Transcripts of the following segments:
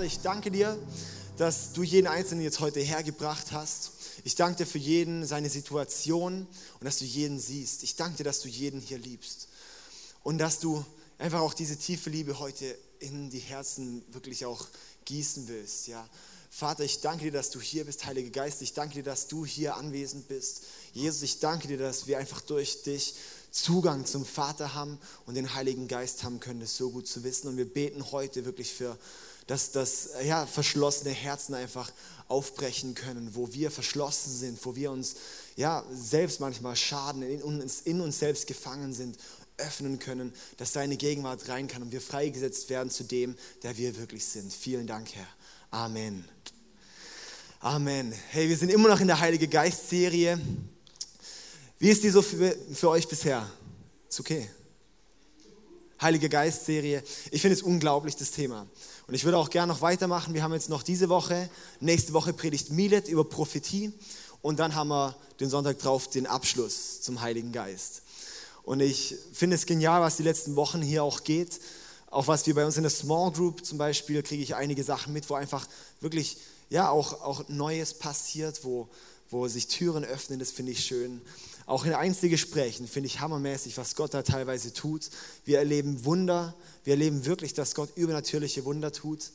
Vater, ich danke dir, dass du jeden Einzelnen jetzt heute hergebracht hast. Ich danke dir für jeden, seine Situation und dass du jeden siehst. Ich danke dir, dass du jeden hier liebst und dass du einfach auch diese tiefe Liebe heute in die Herzen wirklich auch gießen willst. Ja. Vater, ich danke dir, dass du hier bist, Heiliger Geist. Ich danke dir, dass du hier anwesend bist. Jesus, ich danke dir, dass wir einfach durch dich Zugang zum Vater haben und den Heiligen Geist haben können, das so gut zu wissen. Und wir beten heute wirklich für, dass das ja, verschlossene Herzen einfach aufbrechen können, wo wir verschlossen sind, wo wir uns ja selbst manchmal schaden, in uns, in uns selbst gefangen sind, öffnen können, dass deine Gegenwart rein kann und wir freigesetzt werden zu dem, der wir wirklich sind. Vielen Dank, Herr. Amen. Amen. Hey, wir sind immer noch in der Heilige Geist-Serie. Wie ist die so für, für euch bisher? Ist okay. Heilige Geist-Serie. Ich finde es unglaublich, das Thema. Und ich würde auch gerne noch weitermachen. Wir haben jetzt noch diese Woche, nächste Woche predigt Milet über Prophetie. Und dann haben wir den Sonntag drauf den Abschluss zum Heiligen Geist. Und ich finde es genial, was die letzten Wochen hier auch geht. Auch was wir bei uns in der Small Group zum Beispiel, kriege ich einige Sachen mit, wo einfach wirklich, ja, auch, auch Neues passiert, wo, wo sich Türen öffnen, das finde ich schön. Auch in Einzelgesprächen finde ich hammermäßig, was Gott da teilweise tut. Wir erleben Wunder, wir erleben wirklich, dass Gott übernatürliche Wunder tut.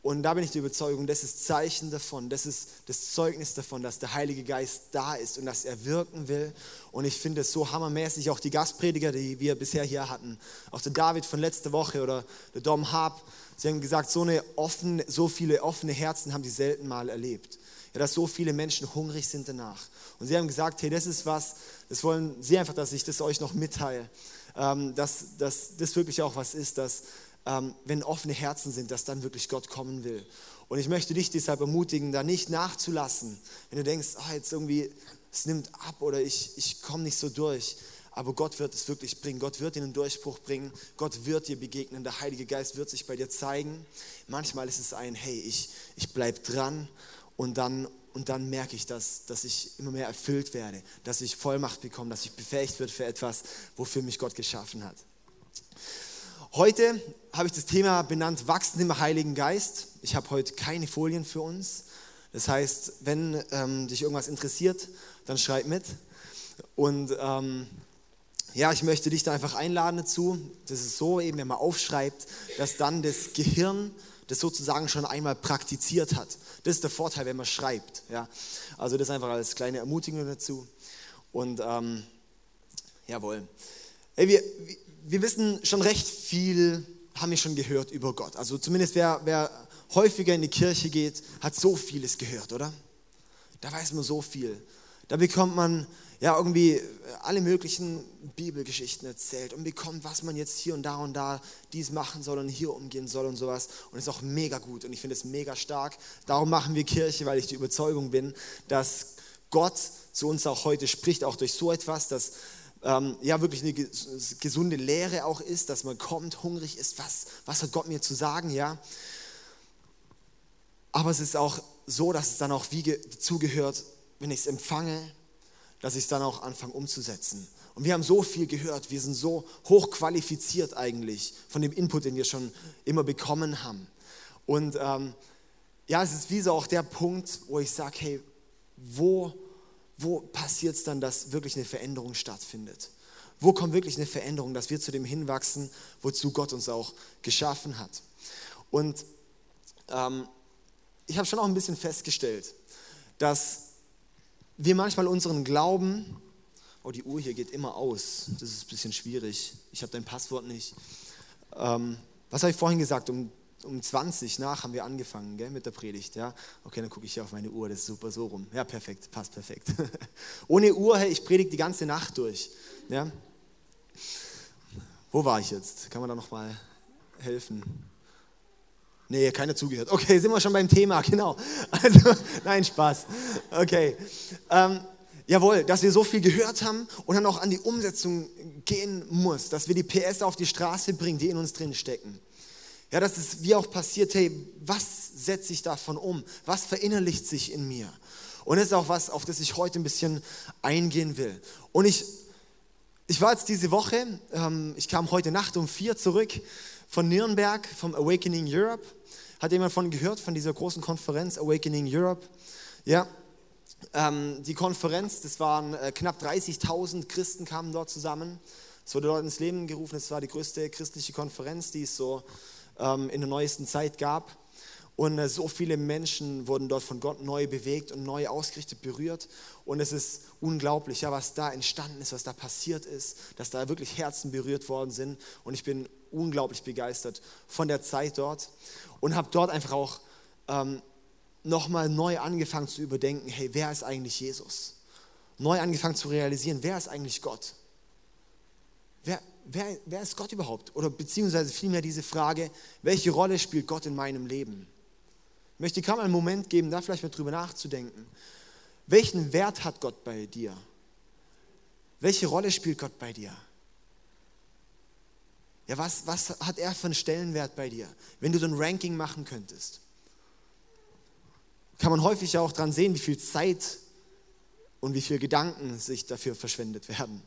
Und da bin ich der Überzeugung, das ist Zeichen davon, das ist das Zeugnis davon, dass der Heilige Geist da ist und dass er wirken will. Und ich finde es so hammermäßig, auch die Gastprediger, die wir bisher hier hatten, auch der David von letzter Woche oder der Dom Hab, sie haben gesagt, so, eine offene, so viele offene Herzen haben sie selten mal erlebt. Ja, dass so viele Menschen hungrig sind danach. Und sie haben gesagt, hey, das ist was, das wollen sie einfach, dass ich das euch noch mitteile, ähm, dass, dass das wirklich auch was ist, dass ähm, wenn offene Herzen sind, dass dann wirklich Gott kommen will. Und ich möchte dich deshalb ermutigen, da nicht nachzulassen, wenn du denkst, oh, jetzt irgendwie, es nimmt ab oder ich, ich komme nicht so durch. Aber Gott wird es wirklich bringen. Gott wird dir einen Durchbruch bringen. Gott wird dir begegnen. Der Heilige Geist wird sich bei dir zeigen. Manchmal ist es ein, hey, ich, ich bleibe dran und dann, und dann merke ich, dass, dass ich immer mehr erfüllt werde, dass ich Vollmacht bekomme, dass ich befähigt wird für etwas, wofür mich Gott geschaffen hat. Heute habe ich das Thema benannt, Wachsen im Heiligen Geist. Ich habe heute keine Folien für uns. Das heißt, wenn ähm, dich irgendwas interessiert, dann schreib mit. Und ähm, ja, ich möchte dich da einfach einladen dazu. Das ist so, eben wenn man aufschreibt, dass dann das Gehirn das sozusagen schon einmal praktiziert hat. Das ist der Vorteil, wenn man schreibt. Ja? Also das einfach als kleine Ermutigung dazu. Und ähm, jawohl. Hey, wir, wir wissen schon recht viel, haben wir schon gehört über Gott. Also zumindest wer, wer häufiger in die Kirche geht, hat so vieles gehört, oder? Da weiß man so viel. Da bekommt man ja irgendwie alle möglichen Bibelgeschichten erzählt und bekommt, was man jetzt hier und da und da dies machen soll und hier umgehen soll und sowas. Und ist auch mega gut und ich finde es mega stark. Darum machen wir Kirche, weil ich die Überzeugung bin, dass Gott zu uns auch heute spricht, auch durch so etwas, dass ähm, ja wirklich eine gesunde Lehre auch ist, dass man kommt, hungrig ist, was, was hat Gott mir zu sagen, ja. Aber es ist auch so, dass es dann auch wie dazugehört, wenn ich es empfange, dass ich es dann auch anfange umzusetzen. Und wir haben so viel gehört, wir sind so hochqualifiziert eigentlich von dem Input, den wir schon immer bekommen haben. Und ähm, ja, es ist wie so auch der Punkt, wo ich sage, hey, wo wo passiert es dann, dass wirklich eine Veränderung stattfindet? Wo kommt wirklich eine Veränderung, dass wir zu dem hinwachsen, wozu Gott uns auch geschaffen hat? Und ähm, ich habe schon auch ein bisschen festgestellt, dass wir manchmal unseren Glauben, oh die Uhr hier geht immer aus, das ist ein bisschen schwierig, ich habe dein Passwort nicht. Ähm, was habe ich vorhin gesagt? Um um 20 nach haben wir angefangen gell, mit der Predigt. Ja? Okay, dann gucke ich hier auf meine Uhr, das ist super so rum. Ja, perfekt, passt perfekt. Ohne Uhr, hey, ich predige die ganze Nacht durch. Ja? Wo war ich jetzt? Kann man da nochmal helfen? Nee, keiner zugehört. Okay, sind wir schon beim Thema, genau. Also, nein, Spaß. Okay. Ähm, jawohl, dass wir so viel gehört haben und dann auch an die Umsetzung gehen muss, dass wir die PS auf die Straße bringen, die in uns drin stecken. Ja, dass es wie auch passiert, hey, was setze ich davon um? Was verinnerlicht sich in mir? Und das ist auch was, auf das ich heute ein bisschen eingehen will. Und ich, ich war jetzt diese Woche, ähm, ich kam heute Nacht um vier zurück von Nürnberg, vom Awakening Europe. Hat jemand von gehört, von dieser großen Konferenz Awakening Europe? Ja, ähm, die Konferenz, das waren äh, knapp 30.000 Christen kamen dort zusammen. Es wurde dort ins Leben gerufen. Es war die größte christliche Konferenz, die es so ähm, in der neuesten Zeit gab. Und äh, so viele Menschen wurden dort von Gott neu bewegt und neu ausgerichtet, berührt. Und es ist unglaublich, ja, was da entstanden ist, was da passiert ist, dass da wirklich Herzen berührt worden sind. Und ich bin unglaublich begeistert von der Zeit dort und habe dort einfach auch ähm, nochmal neu angefangen zu überdenken, hey, wer ist eigentlich Jesus? Neu angefangen zu realisieren, wer ist eigentlich Gott? Wer, wer, wer ist Gott überhaupt? Oder beziehungsweise vielmehr diese Frage, welche Rolle spielt Gott in meinem Leben? Ich möchte mal einen Moment geben, da vielleicht mal drüber nachzudenken. Welchen Wert hat Gott bei dir? Welche Rolle spielt Gott bei dir? Ja, was, was hat er für einen Stellenwert bei dir? Wenn du so ein Ranking machen könntest, kann man häufig auch daran sehen, wie viel Zeit und wie viel Gedanken sich dafür verschwendet werden.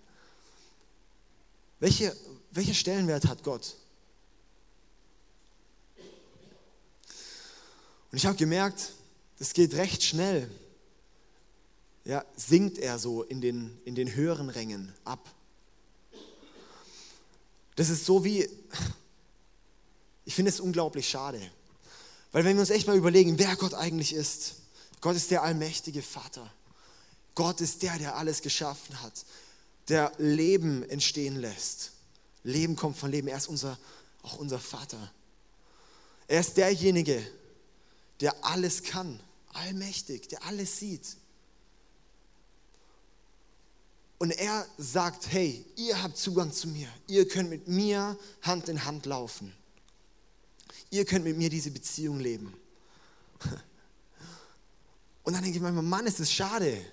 Welche, welcher Stellenwert hat Gott? Und ich habe gemerkt, es geht recht schnell. Ja, sinkt er so in den, in den höheren Rängen ab. Das ist so wie, ich finde es unglaublich schade. Weil wenn wir uns echt mal überlegen, wer Gott eigentlich ist, Gott ist der allmächtige Vater. Gott ist der, der alles geschaffen hat, der Leben entstehen lässt. Leben kommt von Leben. Er ist unser, auch unser Vater. Er ist derjenige, der alles kann, allmächtig, der alles sieht. Und er sagt, hey, ihr habt Zugang zu mir. Ihr könnt mit mir Hand in Hand laufen. Ihr könnt mit mir diese Beziehung leben. Und dann denke ich manchmal, Mann, ist es schade.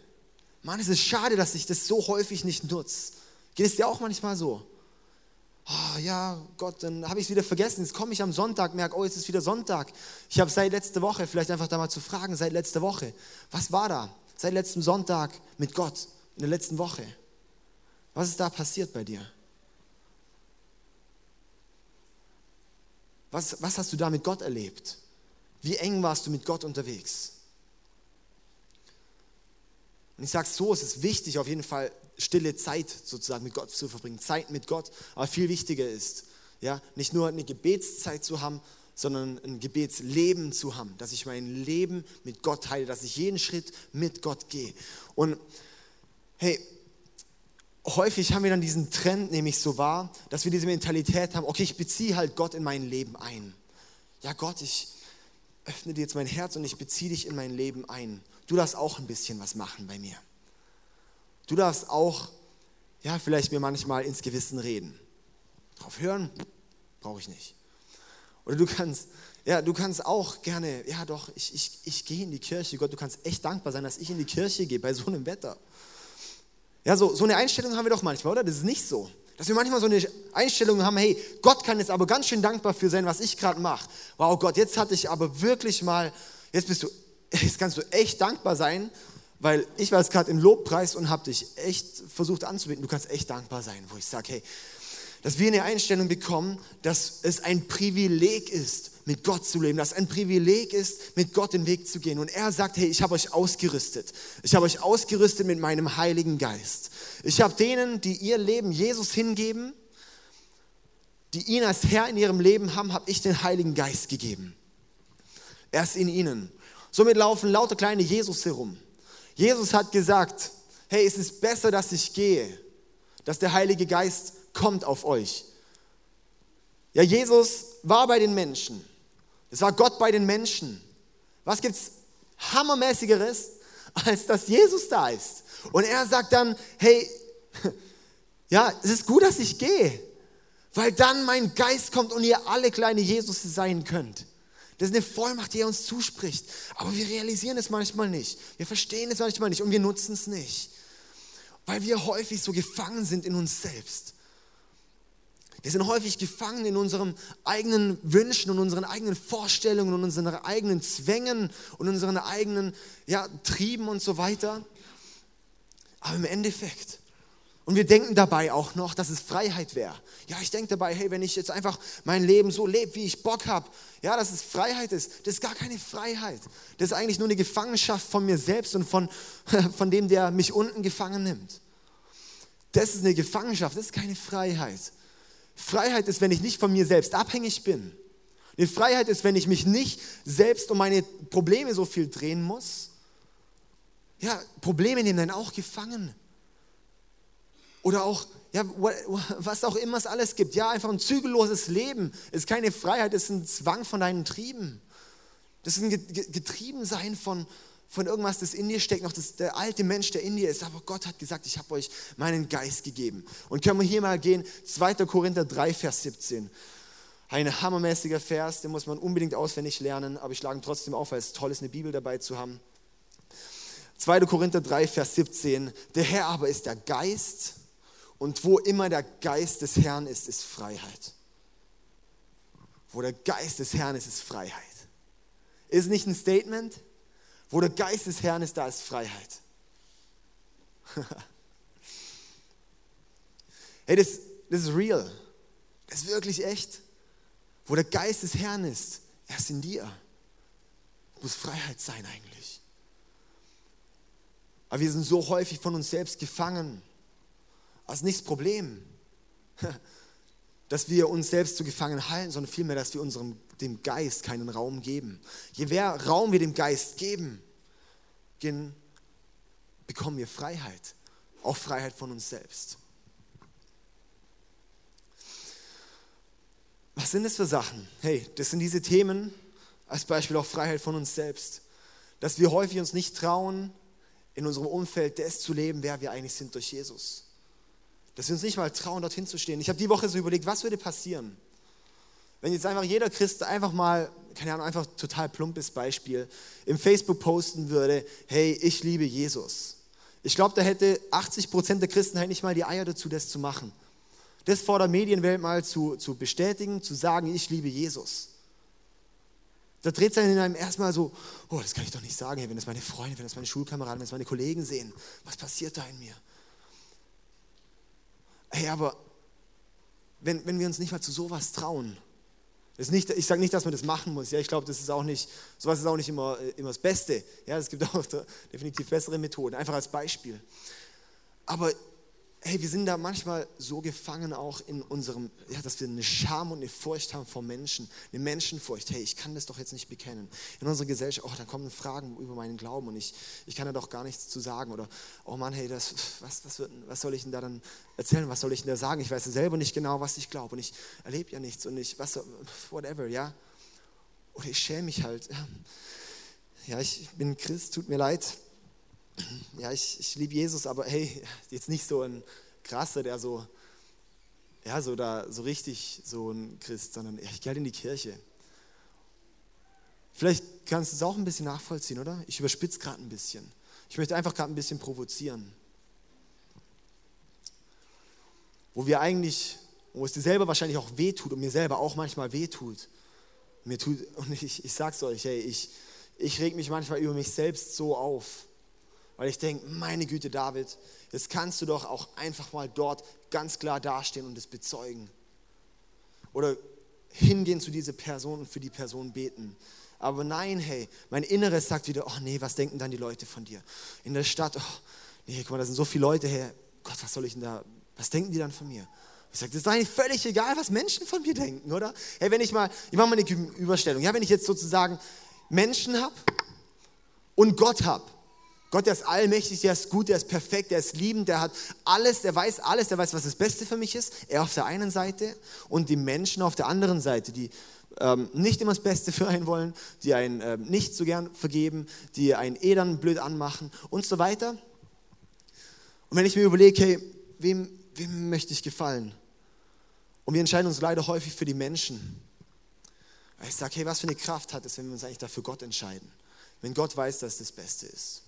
Mann, ist es schade, dass ich das so häufig nicht nutze. Geht es dir auch manchmal so? Oh, ja, Gott, dann habe ich es wieder vergessen. Jetzt komme ich am Sonntag, merke, oh, jetzt ist wieder Sonntag. Ich habe seit letzter Woche, vielleicht einfach da mal zu fragen, seit letzter Woche, was war da? Seit letztem Sonntag mit Gott in der letzten Woche. Was ist da passiert bei dir? Was, was hast du da mit Gott erlebt? Wie eng warst du mit Gott unterwegs? Und ich sage so, es ist wichtig, auf jeden Fall stille Zeit sozusagen mit Gott zu verbringen, Zeit mit Gott. Aber viel wichtiger ist, ja, nicht nur eine Gebetszeit zu haben, sondern ein Gebetsleben zu haben, dass ich mein Leben mit Gott teile, dass ich jeden Schritt mit Gott gehe. Und hey, häufig haben wir dann diesen Trend nämlich so wahr, dass wir diese Mentalität haben, okay, ich beziehe halt Gott in mein Leben ein. Ja, Gott, ich öffne dir jetzt mein Herz und ich beziehe dich in mein Leben ein. Du darfst auch ein bisschen was machen bei mir. Du darfst auch, ja, vielleicht mir manchmal ins Gewissen reden. Drauf hören brauche ich nicht. Oder du kannst, ja, du kannst auch gerne, ja doch, ich, ich, ich gehe in die Kirche. Gott, du kannst echt dankbar sein, dass ich in die Kirche gehe bei so einem Wetter. Ja, so, so eine Einstellung haben wir doch manchmal, oder? Das ist nicht so. Dass wir manchmal so eine Einstellung haben, hey, Gott kann jetzt aber ganz schön dankbar für sein, was ich gerade mache. Wow, Gott, jetzt hatte ich aber wirklich mal, jetzt bist du, jetzt kannst du echt dankbar sein, weil ich war jetzt gerade im Lobpreis und habe dich echt versucht anzubieten. Du kannst echt dankbar sein, wo ich sage, hey, dass wir eine Einstellung bekommen, dass es ein Privileg ist, mit Gott zu leben, dass ein Privileg ist, mit Gott den Weg zu gehen. Und er sagt, hey, ich habe euch ausgerüstet. Ich habe euch ausgerüstet mit meinem Heiligen Geist. Ich habe denen, die ihr Leben Jesus hingeben, die ihn als Herr in ihrem Leben haben, habe ich den Heiligen Geist gegeben. Er ist in ihnen. Somit laufen lauter kleine Jesus herum. Jesus hat gesagt, hey, es ist besser, dass ich gehe, dass der Heilige Geist kommt auf euch. Ja, Jesus war bei den Menschen. Es war Gott bei den Menschen. Was gibt es hammermäßigeres, als dass Jesus da ist? Und er sagt dann, hey, ja, es ist gut, dass ich gehe, weil dann mein Geist kommt und ihr alle kleine Jesus sein könnt. Das ist eine Vollmacht, die er uns zuspricht. Aber wir realisieren es manchmal nicht. Wir verstehen es manchmal nicht und wir nutzen es nicht. Weil wir häufig so gefangen sind in uns selbst. Wir sind häufig gefangen in unseren eigenen Wünschen und unseren eigenen Vorstellungen und unseren eigenen Zwängen und unseren eigenen ja, Trieben und so weiter. Aber im Endeffekt, Und wir denken dabei auch noch, dass es Freiheit wäre. Ja, ich denke dabei, hey, wenn ich jetzt einfach mein Leben so lebe, wie ich Bock habe, ja, dass es Freiheit ist. Das ist gar keine Freiheit. Das ist eigentlich nur eine Gefangenschaft von mir selbst und von, von dem, der mich unten gefangen nimmt. Das ist eine Gefangenschaft, das ist keine Freiheit. Freiheit ist, wenn ich nicht von mir selbst abhängig bin. Eine Freiheit ist, wenn ich mich nicht selbst um meine Probleme so viel drehen muss. Ja, Probleme nehmen dann auch gefangen. Oder auch, ja, was auch immer es alles gibt. Ja, einfach ein zügelloses Leben ist keine Freiheit, ist ein Zwang von deinen Trieben. Das ist ein Getriebensein von, von irgendwas, das in dir steckt, noch das, der alte Mensch, der in dir ist. Aber Gott hat gesagt, ich habe euch meinen Geist gegeben. Und können wir hier mal gehen, 2. Korinther 3, Vers 17. Ein hammermäßiger Vers, den muss man unbedingt auswendig lernen, aber ich schlage ihn trotzdem auf, weil es toll ist, eine Bibel dabei zu haben. 2. Korinther 3, Vers 17. Der Herr aber ist der Geist und wo immer der Geist des Herrn ist, ist Freiheit. Wo der Geist des Herrn ist, ist Freiheit. Ist nicht ein Statement? Wo der Geist des Herrn ist, da ist Freiheit. hey, das, das ist real. Das ist wirklich echt. Wo der Geist des Herrn ist, er ist in dir. Muss Freiheit sein eigentlich. Aber wir sind so häufig von uns selbst gefangen. Das ist nicht das Problem, dass wir uns selbst zu gefangen halten, sondern vielmehr, dass wir unserem, dem Geist keinen Raum geben. Je mehr Raum wir dem Geist geben, bekommen wir Freiheit. Auch Freiheit von uns selbst. Was sind das für Sachen? Hey, das sind diese Themen, als Beispiel auch Freiheit von uns selbst. Dass wir häufig uns nicht trauen, in unserem Umfeld das zu leben, wer wir eigentlich sind durch Jesus. Dass wir uns nicht mal trauen, dorthin zu stehen. Ich habe die Woche so überlegt, was würde passieren, wenn jetzt einfach jeder Christ einfach mal, keine Ahnung, einfach total plumpes Beispiel, im Facebook posten würde, hey, ich liebe Jesus. Ich glaube, da hätte 80 Prozent der Christen halt nicht mal die Eier dazu, das zu machen. Das vor der Medienwelt mal zu, zu bestätigen, zu sagen, ich liebe Jesus. Da dreht sich in einem erstmal so, oh, das kann ich doch nicht sagen, hey, wenn das meine Freunde, wenn das meine Schulkameraden, wenn das meine Kollegen sehen, was passiert da in mir? Hey, aber wenn, wenn wir uns nicht mal zu sowas trauen, ist nicht, ich sage nicht, dass man das machen muss. Ja, ich glaube, das ist auch nicht, sowas ist auch nicht immer, immer das Beste. Ja, es gibt auch definitiv bessere Methoden, einfach als Beispiel. Aber hey, wir sind da manchmal so gefangen auch in unserem, ja, dass wir eine Scham und eine Furcht haben vor Menschen, eine Menschenfurcht. Hey, ich kann das doch jetzt nicht bekennen. In unserer Gesellschaft, oh, da kommen Fragen über meinen Glauben und ich, ich kann da doch gar nichts zu sagen. Oder, oh Mann, hey, das, was, was, wird, was soll ich denn da dann erzählen? Was soll ich denn da sagen? Ich weiß selber nicht genau, was ich glaube und ich erlebe ja nichts und ich, was, whatever, ja. Oder ich schäme mich halt. Ja, ich bin Christ, tut mir leid ja, ich, ich liebe Jesus, aber hey, jetzt nicht so ein krasser, der so, ja, so da, so richtig so ein Christ, sondern ich gehe halt in die Kirche. Vielleicht kannst du es auch ein bisschen nachvollziehen, oder? Ich überspitze gerade ein bisschen. Ich möchte einfach gerade ein bisschen provozieren. Wo wir eigentlich, wo es dir selber wahrscheinlich auch wehtut und mir selber auch manchmal wehtut. Mir tut, und ich, ich sag's euch, hey, ich, ich reg mich manchmal über mich selbst so auf weil ich denke, meine Güte, David, jetzt kannst du doch auch einfach mal dort ganz klar dastehen und es bezeugen. Oder hingehen zu dieser Person und für die Person beten. Aber nein, hey, mein Inneres sagt wieder, oh nee, was denken dann die Leute von dir? In der Stadt, oh nee, guck mal, da sind so viele Leute her. Gott, was soll ich denn da, was denken die dann von mir? Ich sage, das ist eigentlich völlig egal, was Menschen von mir denken, oder? Hey, wenn ich mal, ich mache mal eine Überstellung. Ja, wenn ich jetzt sozusagen Menschen habe und Gott habe, Gott, der ist allmächtig, der ist gut, der ist perfekt, der ist liebend, der hat alles, der weiß alles, der weiß, was das Beste für mich ist. Er auf der einen Seite und die Menschen auf der anderen Seite, die ähm, nicht immer das Beste für einen wollen, die einen ähm, nicht so gern vergeben, die einen eh dann blöd anmachen und so weiter. Und wenn ich mir überlege, hey, wem, wem möchte ich gefallen? Und wir entscheiden uns leider häufig für die Menschen. Ich sage, hey, was für eine Kraft hat es, wenn wir uns eigentlich dafür Gott entscheiden? Wenn Gott weiß, dass es das Beste ist.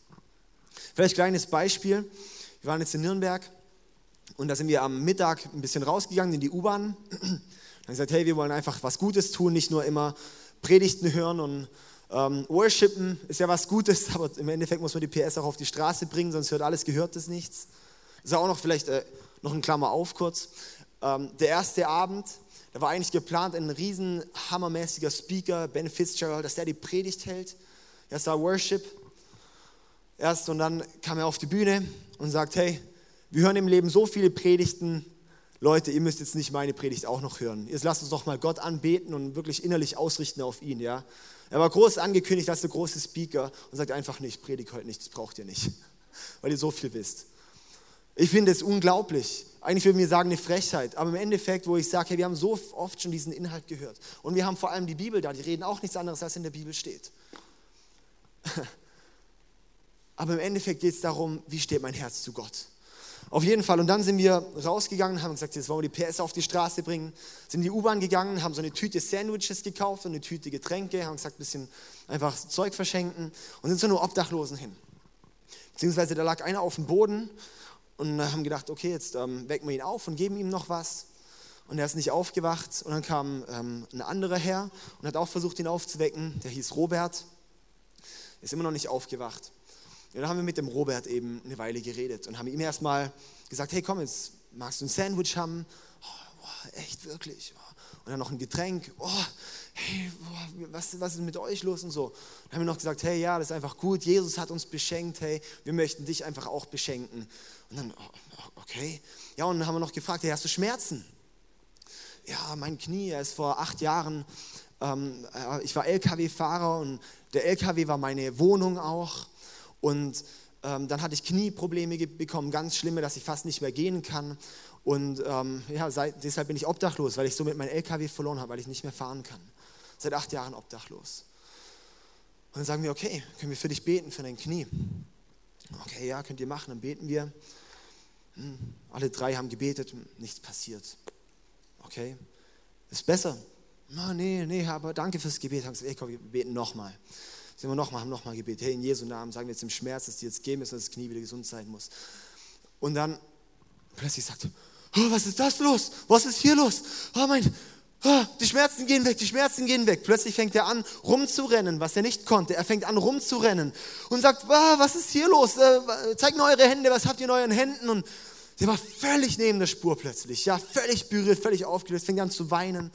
Vielleicht ein kleines Beispiel. Wir waren jetzt in Nürnberg und da sind wir am Mittag ein bisschen rausgegangen in die U-Bahn. Dann gesagt, hey, wir wollen einfach was Gutes tun, nicht nur immer Predigten hören und ähm, worshipen ist ja was Gutes, aber im Endeffekt muss man die PS auch auf die Straße bringen, sonst hört alles Gehörtes nichts. Ist auch noch vielleicht äh, noch ein Klammer auf kurz. Ähm, der erste Abend, da war eigentlich geplant, ein riesen hammermäßiger Speaker, Ben Fitzgerald, dass der die Predigt hält. Erst war Worship. Erst und dann kam er auf die Bühne und sagt, hey, wir hören im Leben so viele Predigten. Leute, ihr müsst jetzt nicht meine Predigt auch noch hören. Jetzt lasst uns doch mal Gott anbeten und wirklich innerlich ausrichten auf ihn, ja. Er war groß angekündigt als der große Speaker und sagt einfach nicht, predigt heute nicht, das braucht ihr nicht, weil ihr so viel wisst. Ich finde es unglaublich. Eigentlich würde mir sagen, eine Frechheit. Aber im Endeffekt, wo ich sage, hey, wir haben so oft schon diesen Inhalt gehört. Und wir haben vor allem die Bibel da, die reden auch nichts anderes, als in der Bibel steht. Aber im Endeffekt geht es darum, wie steht mein Herz zu Gott. Auf jeden Fall. Und dann sind wir rausgegangen, haben gesagt, jetzt wollen wir die PS auf die Straße bringen. Sind in die U-Bahn gegangen, haben so eine Tüte Sandwiches gekauft und eine Tüte Getränke, haben gesagt, ein bisschen einfach Zeug verschenken und sind so nur Obdachlosen hin. Beziehungsweise da lag einer auf dem Boden und haben gedacht, okay, jetzt ähm, wecken wir ihn auf und geben ihm noch was. Und er ist nicht aufgewacht. Und dann kam ähm, ein anderer her und hat auch versucht, ihn aufzuwecken. Der hieß Robert. Ist immer noch nicht aufgewacht. Und dann haben wir mit dem Robert eben eine Weile geredet und haben ihm erstmal gesagt, hey komm, jetzt magst du ein Sandwich haben? Oh, boah, echt, wirklich? Und dann noch ein Getränk. Oh, hey, boah, was, was ist mit euch los und so. Dann haben wir noch gesagt, hey, ja, das ist einfach gut. Jesus hat uns beschenkt, hey, wir möchten dich einfach auch beschenken. Und dann, oh, okay. Ja, und dann haben wir noch gefragt, hey, hast du Schmerzen? Ja, mein Knie, er ist vor acht Jahren, ähm, äh, ich war LKW-Fahrer und der LKW war meine Wohnung auch. Und ähm, dann hatte ich Knieprobleme bekommen, ganz schlimme, dass ich fast nicht mehr gehen kann. Und ähm, ja, seit, deshalb bin ich obdachlos, weil ich somit mein LKW verloren habe, weil ich nicht mehr fahren kann. Seit acht Jahren obdachlos. Und dann sagen wir, okay, können wir für dich beten, für dein Knie? Okay, ja, könnt ihr machen, dann beten wir. Hm, alle drei haben gebetet, nichts passiert. Okay, ist besser. No, nee, nee, aber danke fürs Gebet. Haben gesagt, ey, komm, wir beten nochmal sind wir nochmal, haben nochmal gebetet, hey, in Jesu Namen sagen wir jetzt im Schmerz, dass die jetzt gehen müssen, dass das Knie wieder gesund sein muss. Und dann plötzlich sagt oh, was ist das los? Was ist hier los? Oh mein, oh, die Schmerzen gehen weg, die Schmerzen gehen weg. Plötzlich fängt er an, rumzurennen, was er nicht konnte. Er fängt an, rumzurennen und sagt, oh, was ist hier los? Äh, zeigt mir eure Hände, was habt ihr in euren Händen? Und der war völlig neben der Spur plötzlich, ja, völlig berührt, völlig aufgelöst, fängt an zu weinen.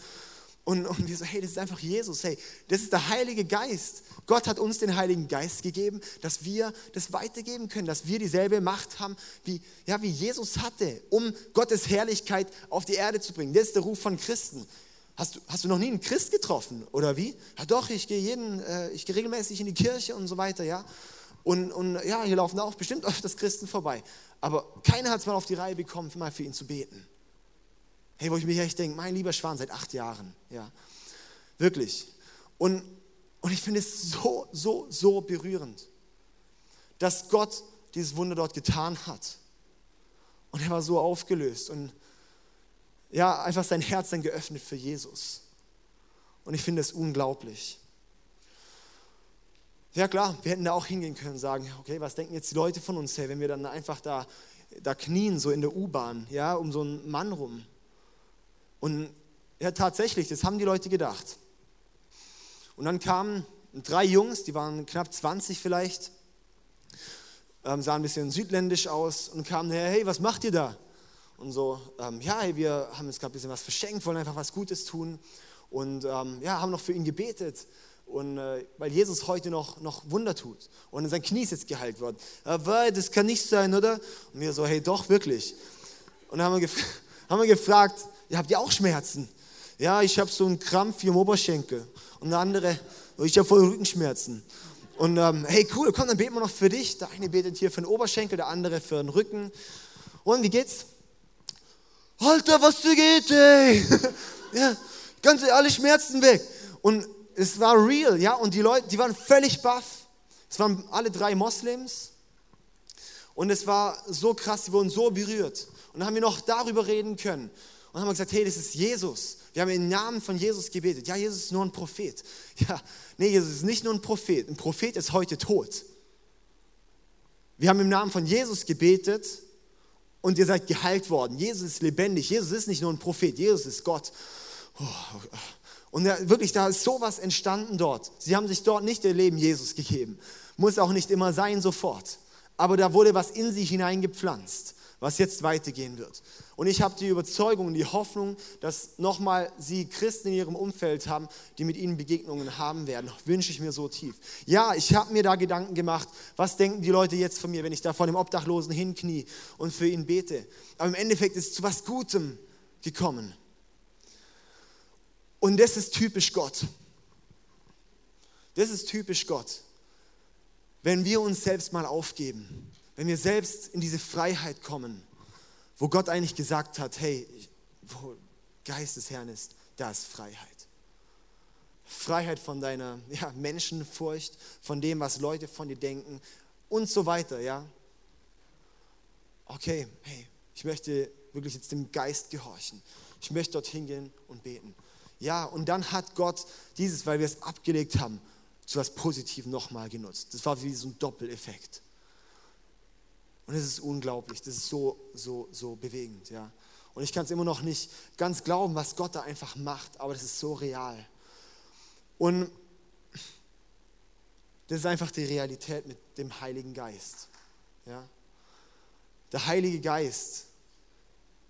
Und, und wir so, hey, das ist einfach Jesus, hey, das ist der Heilige Geist. Gott hat uns den Heiligen Geist gegeben, dass wir das weitergeben können, dass wir dieselbe Macht haben, wie, ja, wie Jesus hatte, um Gottes Herrlichkeit auf die Erde zu bringen. Das ist der Ruf von Christen. Hast du, hast du noch nie einen Christ getroffen, oder wie? Ja doch, ich gehe jeden, äh, ich gehe regelmäßig in die Kirche und so weiter, ja. Und, und ja, hier laufen auch bestimmt öfters Christen vorbei. Aber keiner hat es mal auf die Reihe bekommen, mal für ihn zu beten. Hey, wo ich mir echt denke, mein lieber Schwan, seit acht Jahren. Ja, wirklich. Und, und ich finde es so, so, so berührend, dass Gott dieses Wunder dort getan hat. Und er war so aufgelöst und ja, einfach sein Herz dann geöffnet für Jesus. Und ich finde es unglaublich. Ja klar, wir hätten da auch hingehen können und sagen, okay, was denken jetzt die Leute von uns, hey, wenn wir dann einfach da, da knien, so in der U-Bahn, ja, um so einen Mann rum. Und ja, tatsächlich, das haben die Leute gedacht. Und dann kamen drei Jungs, die waren knapp 20 vielleicht, ähm, sahen ein bisschen südländisch aus und kamen her, hey, was macht ihr da? Und so, ähm, ja, hey, wir haben jetzt gerade ein bisschen was verschenkt, wollen einfach was Gutes tun und ähm, ja, haben noch für ihn gebetet. Und äh, weil Jesus heute noch, noch Wunder tut und sein Knie ist jetzt geheilt worden. Aber das kann nicht sein, oder? Und wir so, hey, doch, wirklich. Und dann haben wir, gef haben wir gefragt, ja, habt ihr auch Schmerzen? Ja, ich habe so einen Krampf hier im Oberschenkel. Und der andere, ich habe voll Rückenschmerzen. Und ähm, hey, cool, komm, dann beten wir noch für dich. Der eine betet hier für den Oberschenkel, der andere für den Rücken. Und wie geht's? Alter, was dir geht, ey. ja, ganz alle Schmerzen weg. Und es war real, ja, und die Leute, die waren völlig baff. Es waren alle drei Moslems. Und es war so krass, die wurden so berührt. Und dann haben wir noch darüber reden können und haben gesagt, hey, das ist Jesus. Wir haben im Namen von Jesus gebetet. Ja, Jesus ist nur ein Prophet. Ja, nee, Jesus ist nicht nur ein Prophet. Ein Prophet ist heute tot. Wir haben im Namen von Jesus gebetet und ihr seid geheilt worden. Jesus ist lebendig. Jesus ist nicht nur ein Prophet. Jesus ist Gott. Und wirklich, da ist sowas entstanden dort. Sie haben sich dort nicht ihr Leben Jesus gegeben. Muss auch nicht immer sein sofort. Aber da wurde was in sie hineingepflanzt was jetzt weitergehen wird. Und ich habe die Überzeugung und die Hoffnung, dass nochmal sie Christen in ihrem Umfeld haben, die mit ihnen Begegnungen haben werden. Wünsche ich mir so tief. Ja, ich habe mir da Gedanken gemacht, was denken die Leute jetzt von mir, wenn ich da vor dem Obdachlosen hinknie und für ihn bete. Aber im Endeffekt ist es zu was Gutem gekommen. Und das ist typisch Gott. Das ist typisch Gott. Wenn wir uns selbst mal aufgeben, wenn wir selbst in diese Freiheit kommen, wo Gott eigentlich gesagt hat, hey, wo Geist des Herrn ist, da ist Freiheit. Freiheit von deiner ja, Menschenfurcht, von dem, was Leute von dir denken und so weiter, ja. Okay, hey, ich möchte wirklich jetzt dem Geist gehorchen. Ich möchte dorthin gehen und beten. Ja, und dann hat Gott dieses, weil wir es abgelegt haben, zu was Positivem nochmal genutzt. Das war wie so ein Doppeleffekt. Und es ist unglaublich, das ist so, so, so bewegend, ja. Und ich kann es immer noch nicht ganz glauben, was Gott da einfach macht, aber das ist so real. Und das ist einfach die Realität mit dem Heiligen Geist. Ja? Der Heilige Geist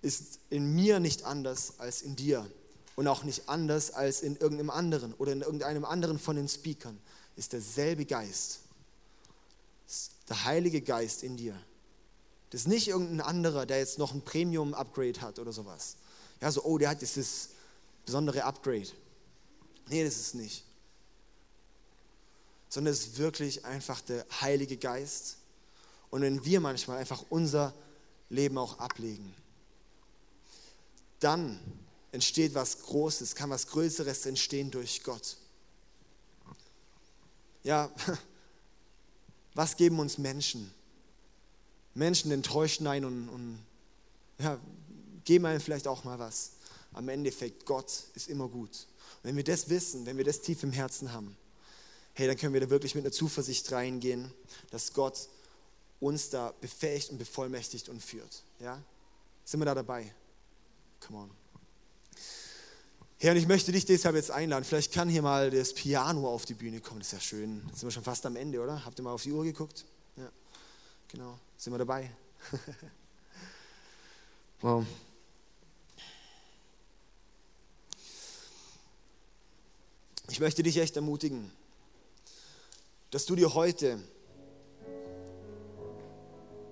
ist in mir nicht anders als in dir und auch nicht anders als in irgendeinem anderen oder in irgendeinem anderen von den Speakern. Ist derselbe Geist. Ist der Heilige Geist in dir. Das ist nicht irgendein anderer, der jetzt noch ein Premium-Upgrade hat oder sowas. Ja, so, oh, der hat jetzt das besondere Upgrade. Nee, das ist nicht. Sondern es ist wirklich einfach der Heilige Geist. Und wenn wir manchmal einfach unser Leben auch ablegen, dann entsteht was Großes, kann was Größeres entstehen durch Gott. Ja, was geben uns Menschen? Menschen enttäuschen einen und, und ja, geben einem vielleicht auch mal was. Am Endeffekt, Gott ist immer gut. Und wenn wir das wissen, wenn wir das tief im Herzen haben, hey, dann können wir da wirklich mit einer Zuversicht reingehen, dass Gott uns da befähigt und bevollmächtigt und führt. Ja? Sind wir da dabei? Come on. Herr, und ich möchte dich deshalb jetzt einladen. Vielleicht kann hier mal das Piano auf die Bühne kommen. Das ist ja schön. Jetzt sind wir schon fast am Ende, oder? Habt ihr mal auf die Uhr geguckt? Genau. Sind wir dabei? wow. Ich möchte dich echt ermutigen, dass du dir heute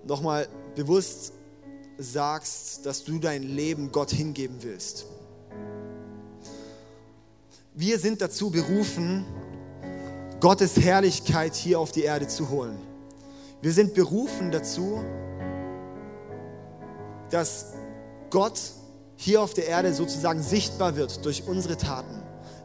nochmal bewusst sagst, dass du dein Leben Gott hingeben willst. Wir sind dazu berufen, Gottes Herrlichkeit hier auf die Erde zu holen. Wir sind berufen dazu, dass Gott hier auf der Erde sozusagen sichtbar wird durch unsere Taten.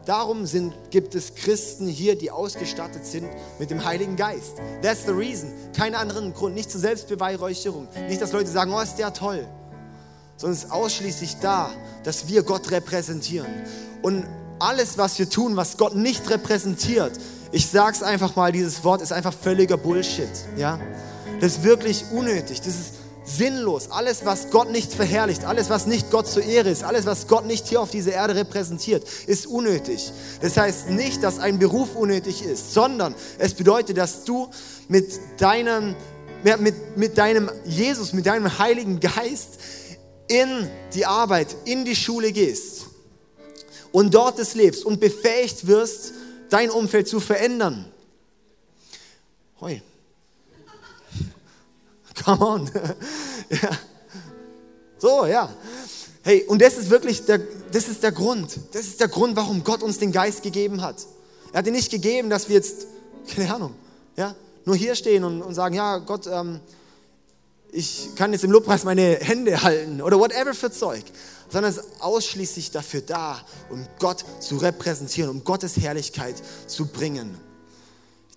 Darum sind, gibt es Christen hier, die ausgestattet sind mit dem Heiligen Geist. That's the reason. Keinen anderen Grund. Nicht zur Selbstbeweihräucherung. Nicht, dass Leute sagen, oh, ist der toll. Sondern es ist ausschließlich da, dass wir Gott repräsentieren. Und alles, was wir tun, was Gott nicht repräsentiert, ich sage es einfach mal, dieses Wort ist einfach völliger Bullshit. Ja? Das ist wirklich unnötig. Das ist sinnlos. Alles, was Gott nicht verherrlicht, alles, was nicht Gott zur Ehre ist, alles, was Gott nicht hier auf dieser Erde repräsentiert, ist unnötig. Das heißt nicht, dass ein Beruf unnötig ist, sondern es bedeutet, dass du mit deinem, mit, mit deinem Jesus, mit deinem Heiligen Geist in die Arbeit, in die Schule gehst und dort es lebst und befähigt wirst, dein Umfeld zu verändern. Hoi. Come on. ja. So, ja. Hey, und das ist wirklich der, das ist der Grund. Das ist der Grund, warum Gott uns den Geist gegeben hat. Er hat ihn nicht gegeben, dass wir jetzt, keine Ahnung, ja, nur hier stehen und, und sagen, ja, Gott, ähm, ich kann jetzt im Lobpreis meine Hände halten oder whatever für Zeug sondern es ist ausschließlich dafür da, um Gott zu repräsentieren, um Gottes Herrlichkeit zu bringen.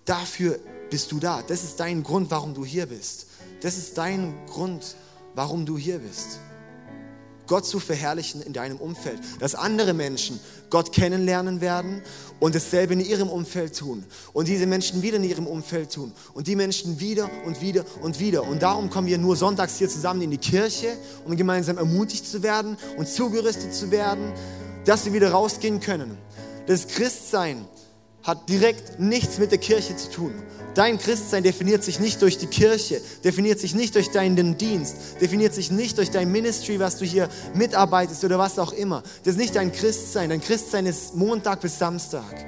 Dafür bist du da. Das ist dein Grund, warum du hier bist. Das ist dein Grund, warum du hier bist. Gott zu verherrlichen in deinem Umfeld, dass andere Menschen Gott kennenlernen werden und dasselbe in ihrem Umfeld tun und diese Menschen wieder in ihrem Umfeld tun und die Menschen wieder und wieder und wieder. Und darum kommen wir nur sonntags hier zusammen in die Kirche, um gemeinsam ermutigt zu werden und zugerüstet zu werden, dass wir wieder rausgehen können. Das Christsein hat direkt nichts mit der Kirche zu tun. Dein Christsein definiert sich nicht durch die Kirche, definiert sich nicht durch deinen Dienst, definiert sich nicht durch dein Ministry, was du hier mitarbeitest oder was auch immer. Das ist nicht dein Christsein. Dein Christsein ist Montag bis Samstag.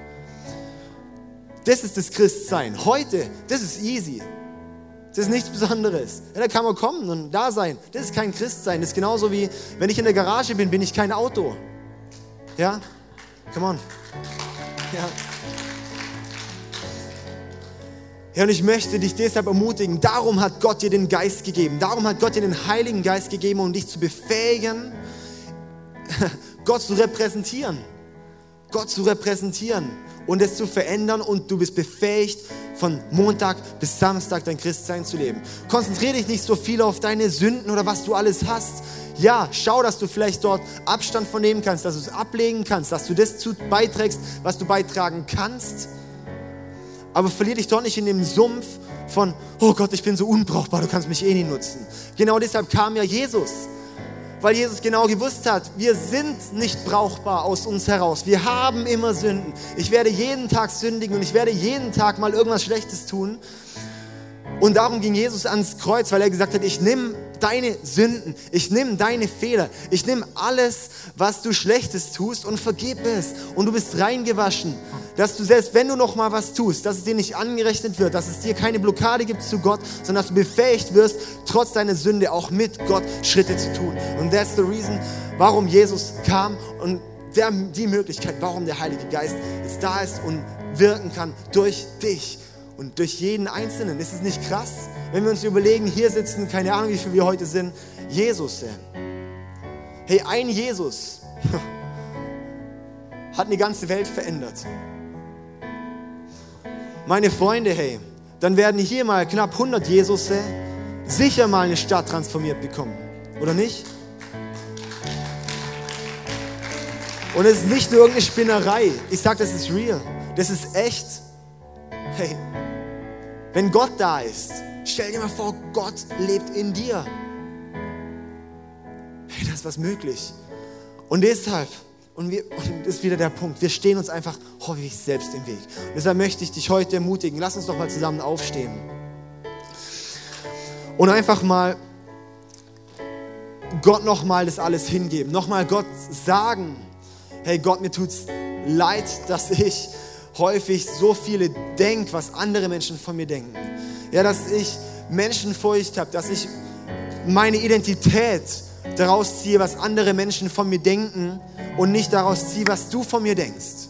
Das ist das Christsein. Heute, das ist easy. Das ist nichts Besonderes. Ja, da kann man kommen und da sein. Das ist kein Christsein. Das ist genauso wie, wenn ich in der Garage bin, bin ich kein Auto. Ja? Come on. Ja. Ja, und ich möchte dich deshalb ermutigen, darum hat Gott dir den Geist gegeben. Darum hat Gott dir den Heiligen Geist gegeben, um dich zu befähigen, Gott zu repräsentieren. Gott zu repräsentieren und es zu verändern und du bist befähigt, von Montag bis Samstag dein Christsein zu leben. Konzentriere dich nicht so viel auf deine Sünden oder was du alles hast. Ja, schau, dass du vielleicht dort Abstand von nehmen kannst, dass du es ablegen kannst, dass du das zu beiträgst, was du beitragen kannst. Aber verlier dich dort nicht in dem Sumpf von, oh Gott, ich bin so unbrauchbar, du kannst mich eh nie nutzen. Genau deshalb kam ja Jesus weil Jesus genau gewusst hat, wir sind nicht brauchbar aus uns heraus. Wir haben immer Sünden. Ich werde jeden Tag sündigen und ich werde jeden Tag mal irgendwas Schlechtes tun. Und darum ging Jesus ans Kreuz, weil er gesagt hat, ich nehme deine Sünden, ich nehme deine Fehler, ich nehme alles, was du Schlechtes tust und vergib es. Und du bist reingewaschen dass du selbst wenn du noch mal was tust, dass es dir nicht angerechnet wird, dass es dir keine Blockade gibt zu Gott, sondern dass du befähigt wirst, trotz deiner Sünde auch mit Gott Schritte zu tun. Und that's the reason, warum Jesus kam und der, die Möglichkeit, warum der Heilige Geist jetzt da ist und wirken kann durch dich und durch jeden Einzelnen. Ist es nicht krass, wenn wir uns überlegen, hier sitzen, keine Ahnung, wie viele wir heute sind, Jesus. Hey, ein Jesus hat eine ganze Welt verändert meine Freunde, hey, dann werden hier mal knapp 100 Jesus sicher mal eine Stadt transformiert bekommen. Oder nicht? Und es ist nicht nur irgendeine Spinnerei. Ich sage, das ist real. Das ist echt. Hey, wenn Gott da ist, stell dir mal vor, Gott lebt in dir. Hey, das ist was möglich. Und deshalb und, wir, und das ist wieder der Punkt. Wir stehen uns einfach häufig selbst im Weg. Und deshalb möchte ich dich heute ermutigen. Lass uns doch mal zusammen aufstehen. Und einfach mal Gott nochmal das alles hingeben. Nochmal Gott sagen, hey Gott, mir tut's leid, dass ich häufig so viele denke, was andere Menschen von mir denken. Ja, dass ich Menschenfurcht habe, dass ich meine Identität daraus ziehe, was andere Menschen von mir denken und nicht daraus ziehe, was du von mir denkst.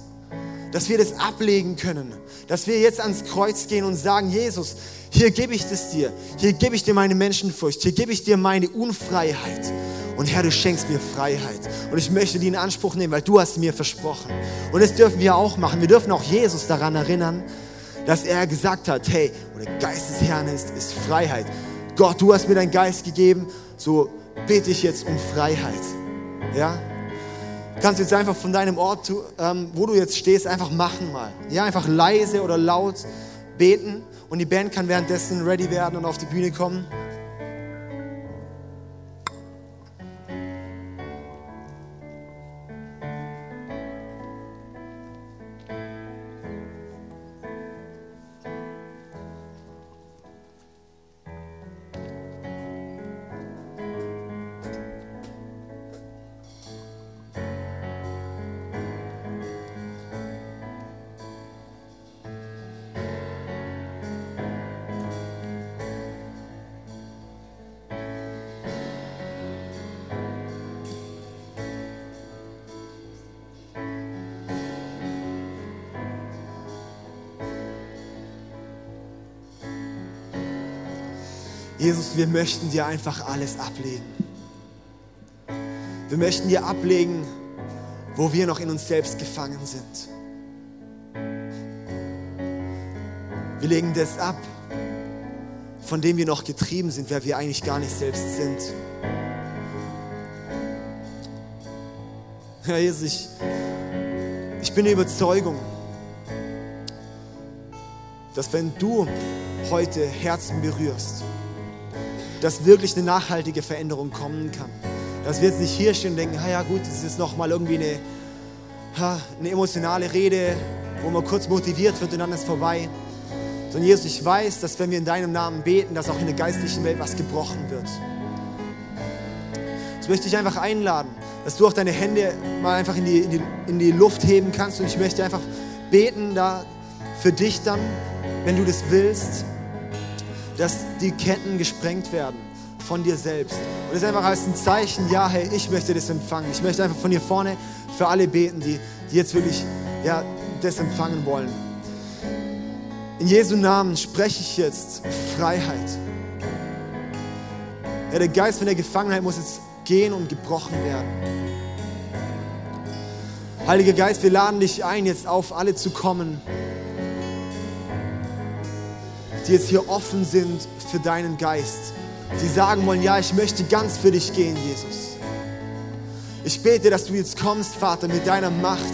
Dass wir das ablegen können. Dass wir jetzt ans Kreuz gehen und sagen, Jesus, hier gebe ich das dir. Hier gebe ich dir meine Menschenfurcht. Hier gebe ich dir meine Unfreiheit. Und Herr, du schenkst mir Freiheit. Und ich möchte die in Anspruch nehmen, weil du hast mir versprochen. Und das dürfen wir auch machen. Wir dürfen auch Jesus daran erinnern, dass er gesagt hat, hey, wo der Geist des Herrn ist, ist Freiheit. Gott, du hast mir deinen Geist gegeben, so bete ich jetzt um Freiheit. Ja? kannst du jetzt einfach von deinem Ort, ähm, wo du jetzt stehst, einfach machen mal. Ja, einfach leise oder laut beten und die Band kann währenddessen ready werden und auf die Bühne kommen. Wir möchten dir einfach alles ablegen. Wir möchten dir ablegen, wo wir noch in uns selbst gefangen sind. Wir legen das ab, von dem wir noch getrieben sind, wer wir eigentlich gar nicht selbst sind. Herr Jesus, ich, ich bin der Überzeugung, dass wenn du heute Herzen berührst, dass wirklich eine nachhaltige Veränderung kommen kann. Dass wir jetzt nicht hier stehen und denken, ja gut, das ist nochmal irgendwie eine, eine emotionale Rede wo man kurz motiviert wird und dann ist vorbei. Sondern Jesus, ich weiß, dass wenn wir in deinem Namen beten, dass auch in der geistlichen Welt was gebrochen wird. Jetzt möchte ich einfach einladen, dass du auch deine Hände mal einfach in die, in die, in die Luft heben kannst und ich möchte einfach beten da für dich dann, wenn du das willst, dass die Ketten gesprengt werden von dir selbst. Und das ist einfach als ein Zeichen, ja, hey, ich möchte das empfangen. Ich möchte einfach von hier vorne für alle beten, die, die jetzt wirklich ja, das empfangen wollen. In Jesu Namen spreche ich jetzt Freiheit. Ja, der Geist von der Gefangenheit muss jetzt gehen und gebrochen werden. Heiliger Geist, wir laden dich ein, jetzt auf alle zu kommen, die jetzt hier offen sind für deinen Geist. Die sagen wollen, ja, ich möchte ganz für dich gehen, Jesus. Ich bete, dass du jetzt kommst, Vater, mit deiner Macht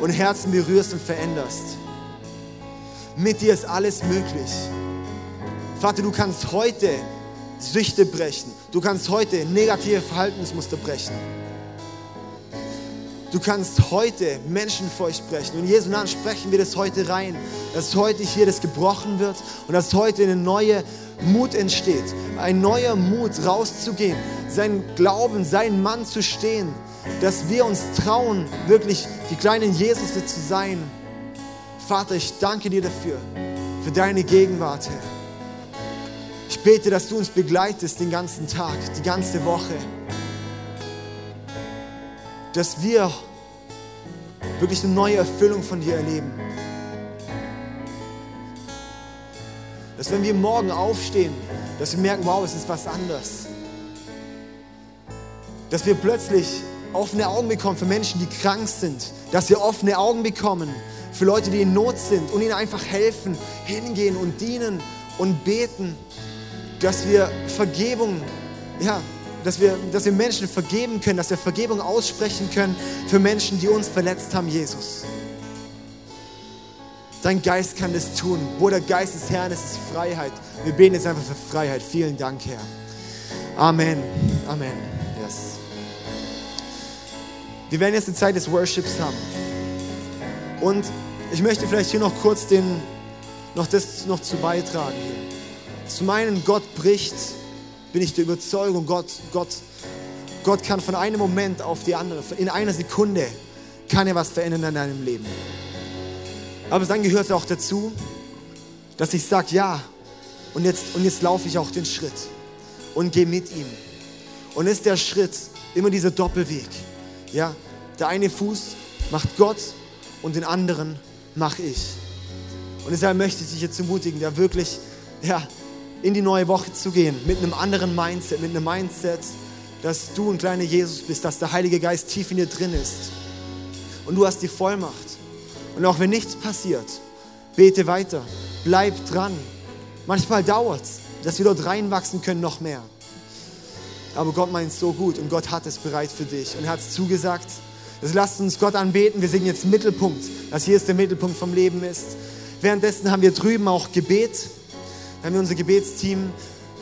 und Herzen berührst und veränderst. Mit dir ist alles möglich. Vater, du kannst heute Süchte brechen. Du kannst heute negative Verhaltensmuster brechen. Du kannst heute Menschen vor euch brechen. Und in Jesu Namen sprechen wir das heute rein, dass heute hier das gebrochen wird und dass heute eine neue Mut entsteht. Ein neuer Mut rauszugehen, sein Glauben, sein Mann zu stehen, dass wir uns trauen, wirklich die kleinen Jesus zu sein. Vater, ich danke dir dafür, für deine Gegenwart, Herr. Ich bete, dass du uns begleitest den ganzen Tag, die ganze Woche dass wir wirklich eine neue Erfüllung von dir erleben. Dass wenn wir morgen aufstehen, dass wir merken, wow, es ist was anderes. Dass wir plötzlich offene Augen bekommen für Menschen, die krank sind. Dass wir offene Augen bekommen für Leute, die in Not sind und ihnen einfach helfen, hingehen und dienen und beten. Dass wir Vergebung, ja, dass wir, dass wir Menschen vergeben können, dass wir Vergebung aussprechen können für Menschen, die uns verletzt haben, Jesus. Dein Geist kann das tun. Wo der Geist des Herrn ist, ist Freiheit. Wir beten jetzt einfach für Freiheit. Vielen Dank, Herr. Amen. Amen. Yes. Wir werden jetzt die Zeit des Worships haben. Und ich möchte vielleicht hier noch kurz den, noch das noch zu beitragen. Zum einen, Gott bricht bin ich der Überzeugung, Gott, Gott, Gott kann von einem Moment auf die andere, in einer Sekunde kann er was verändern in deinem Leben. Aber dann gehört es auch dazu, dass ich sage, ja, und jetzt, und jetzt laufe ich auch den Schritt und gehe mit ihm. Und ist der Schritt immer dieser Doppelweg. Ja, der eine Fuß macht Gott und den anderen mache ich. Und deshalb möchte ich dich jetzt ermutigen, da wirklich ja, in die neue Woche zu gehen mit einem anderen Mindset, mit einem Mindset, dass du ein kleiner Jesus bist, dass der Heilige Geist tief in dir drin ist. Und du hast die Vollmacht. Und auch wenn nichts passiert, bete weiter, bleib dran. Manchmal dauert es, dass wir dort reinwachsen können noch mehr. Aber Gott meint es so gut und Gott hat es bereit für dich und er hat es zugesagt. Also lasst uns Gott anbeten. Wir singen jetzt Mittelpunkt, dass hier ist der Mittelpunkt vom Leben ist. Währenddessen haben wir drüben auch Gebet. Dann haben wir unser Gebetsteam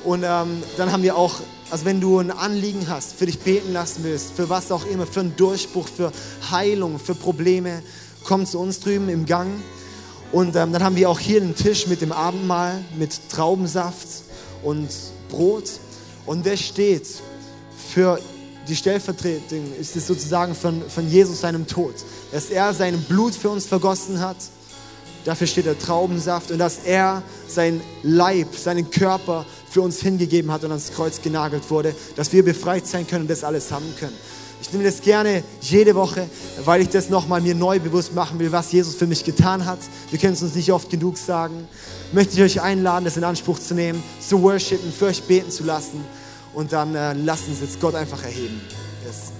und ähm, dann haben wir auch, also wenn du ein Anliegen hast, für dich beten lassen willst, für was auch immer, für einen Durchbruch, für Heilung, für Probleme, komm zu uns drüben im Gang. Und ähm, dann haben wir auch hier einen Tisch mit dem Abendmahl, mit Traubensaft und Brot. Und der steht für die Stellvertretung, ist es sozusagen von, von Jesus seinem Tod. Dass er sein Blut für uns vergossen hat Dafür steht der Traubensaft und dass er sein Leib, seinen Körper für uns hingegeben hat und ans Kreuz genagelt wurde, dass wir befreit sein können und das alles haben können. Ich nehme das gerne jede Woche, weil ich das nochmal mir neu bewusst machen will, was Jesus für mich getan hat. Wir können es uns nicht oft genug sagen. Möchte ich euch einladen, das in Anspruch zu nehmen, zu worshipen, für euch beten zu lassen und dann äh, lasst uns jetzt Gott einfach erheben. Yes.